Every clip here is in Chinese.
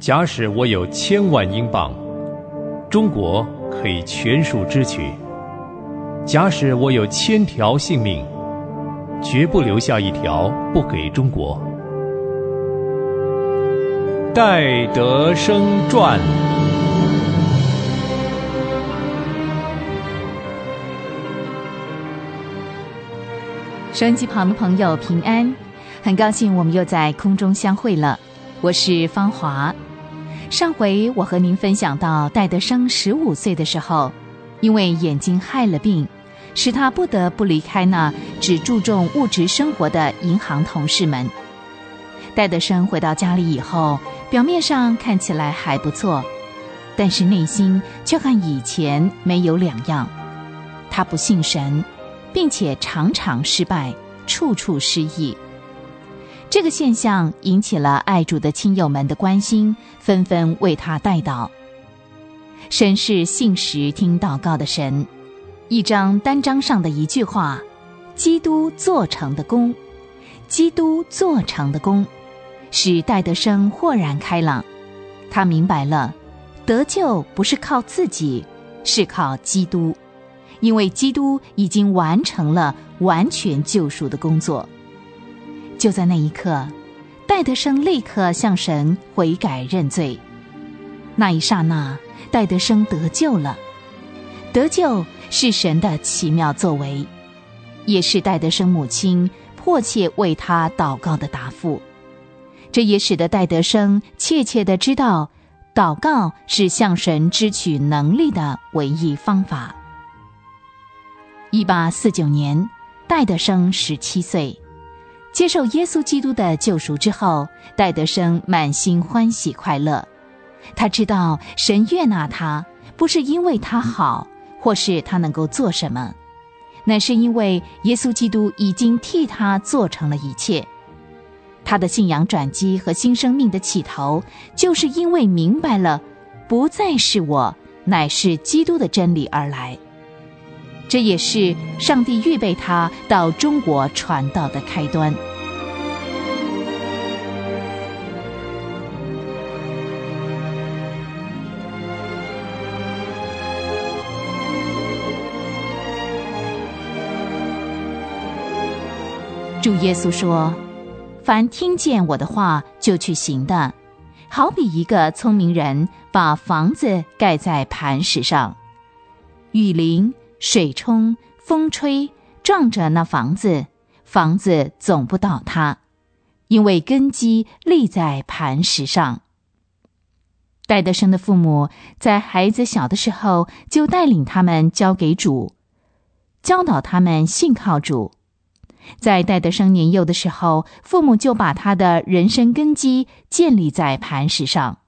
假使我有千万英镑，中国可以全数支取；假使我有千条性命，绝不留下一条不给中国。戴德生传。收音机旁的朋友平安，很高兴我们又在空中相会了。我是芳华。上回我和您分享到，戴德生十五岁的时候，因为眼睛害了病，使他不得不离开那只注重物质生活的银行同事们。戴德生回到家里以后，表面上看起来还不错，但是内心却和以前没有两样。他不信神。并且常常失败，处处失意。这个现象引起了爱主的亲友们的关心，纷纷为他代祷。神是信实听祷告的神。一张单张上的一句话：“基督做成的功，基督做成的功”，使戴德生豁然开朗。他明白了，得救不是靠自己，是靠基督。因为基督已经完成了完全救赎的工作，就在那一刻，戴德生立刻向神悔改认罪。那一刹那，戴德生得救了。得救是神的奇妙作为，也是戴德生母亲迫切为他祷告的答复。这也使得戴德生切切的知道，祷告是向神支取能力的唯一方法。一八四九年，戴德生十七岁，接受耶稣基督的救赎之后，戴德生满心欢喜快乐。他知道神悦纳他，不是因为他好，或是他能够做什么，乃是因为耶稣基督已经替他做成了一切。他的信仰转机和新生命的起头，就是因为明白了，不再是我，乃是基督的真理而来。这也是上帝预备他到中国传道的开端。主耶稣说：“凡听见我的话就去行的，好比一个聪明人把房子盖在磐石上，雨淋。”水冲，风吹，撞着那房子，房子总不倒塌，因为根基立在磐石上。戴德生的父母在孩子小的时候就带领他们交给主，教导他们信靠主。在戴德生年幼的时候，父母就把他的人生根基建立在磐石上。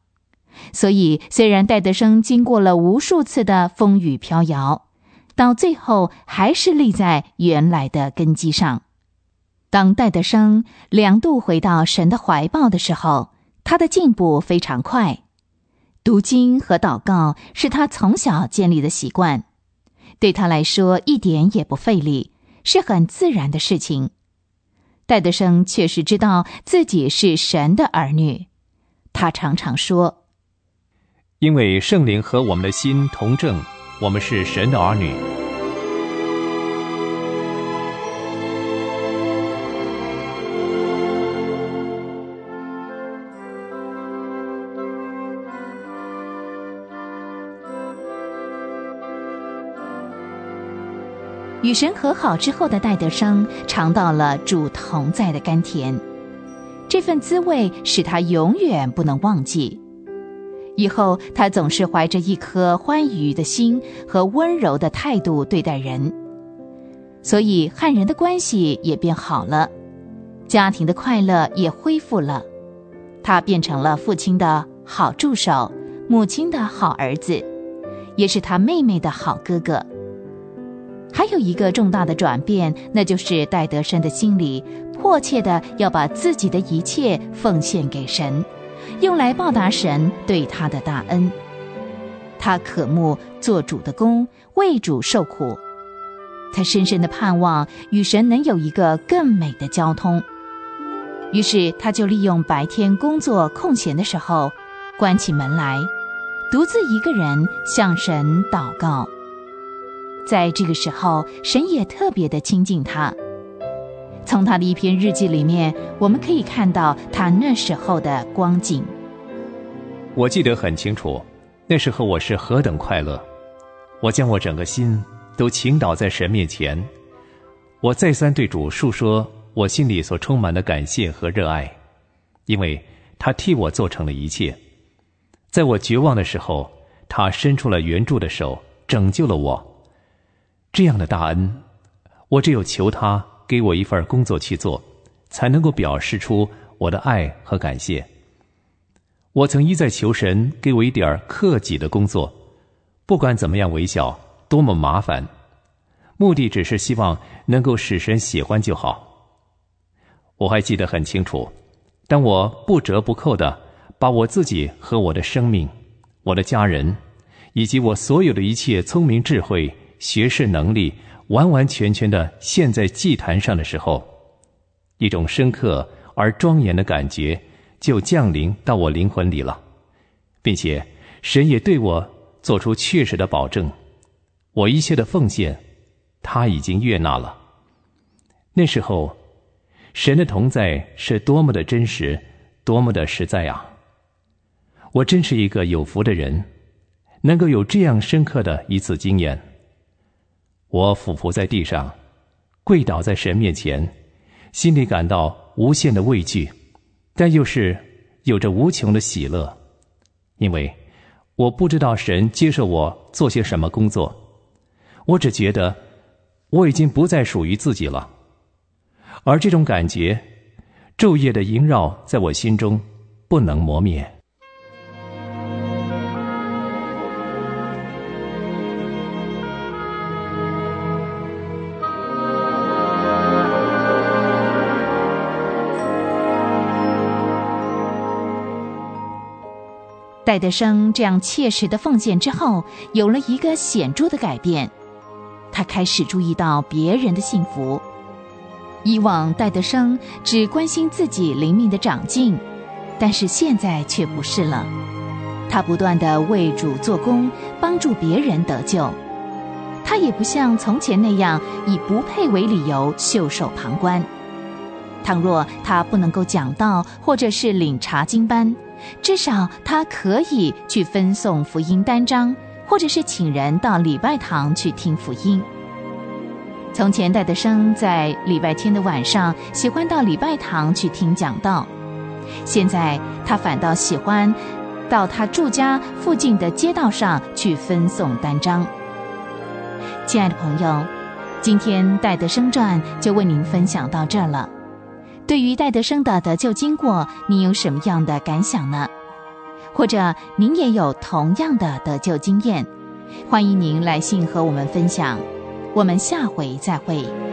所以，虽然戴德生经过了无数次的风雨飘摇。到最后还是立在原来的根基上。当戴德生两度回到神的怀抱的时候，他的进步非常快。读经和祷告是他从小建立的习惯，对他来说一点也不费力，是很自然的事情。戴德生确实知道自己是神的儿女，他常常说：“因为圣灵和我们的心同正。”我们是神的儿女。与神和好之后的戴德生尝到了主同在的甘甜，这份滋味使他永远不能忘记。以后，他总是怀着一颗欢愉的心和温柔的态度对待人，所以汉人的关系也变好了，家庭的快乐也恢复了。他变成了父亲的好助手，母亲的好儿子，也是他妹妹的好哥哥。还有一个重大的转变，那就是戴德生的心里迫切的要把自己的一切奉献给神。用来报答神对他的大恩，他渴慕做主的功，为主受苦。他深深的盼望与神能有一个更美的交通。于是，他就利用白天工作空闲的时候，关起门来，独自一个人向神祷告。在这个时候，神也特别的亲近他。从他的一篇日记里面，我们可以看到他那时候的光景。我记得很清楚，那时候我是何等快乐！我将我整个心都倾倒在神面前，我再三对主述说我心里所充满的感谢和热爱，因为他替我做成了一切。在我绝望的时候，他伸出了援助的手，拯救了我。这样的大恩，我只有求他给我一份工作去做，才能够表示出我的爱和感谢。我曾一再求神给我一点克己的工作，不管怎么样微小，多么麻烦，目的只是希望能够使神喜欢就好。我还记得很清楚，当我不折不扣的把我自己和我的生命、我的家人，以及我所有的一切聪明智慧。学识能力完完全全的陷在祭坛上的时候，一种深刻而庄严的感觉就降临到我灵魂里了，并且神也对我做出确实的保证：我一切的奉献，他已经悦纳了。那时候，神的同在是多么的真实，多么的实在啊！我真是一个有福的人，能够有这样深刻的一次经验。我俯伏在地上，跪倒在神面前，心里感到无限的畏惧，但又是有着无穷的喜乐，因为我不知道神接受我做些什么工作，我只觉得我已经不再属于自己了，而这种感觉昼夜的萦绕在我心中，不能磨灭。戴德生这样切实的奉献之后，有了一个显著的改变。他开始注意到别人的幸福。以往戴德生只关心自己灵命的长进，但是现在却不是了。他不断的为主做工，帮助别人得救。他也不像从前那样以不配为理由袖手旁观。倘若他不能够讲道，或者是领查经班。至少他可以去分送福音单张，或者是请人到礼拜堂去听福音。从前戴德生在礼拜天的晚上喜欢到礼拜堂去听讲道，现在他反倒喜欢到他住家附近的街道上去分送单张。亲爱的朋友，今天戴德生传就为您分享到这儿了。对于戴德生的得救经过，您有什么样的感想呢？或者您也有同样的得救经验，欢迎您来信和我们分享。我们下回再会。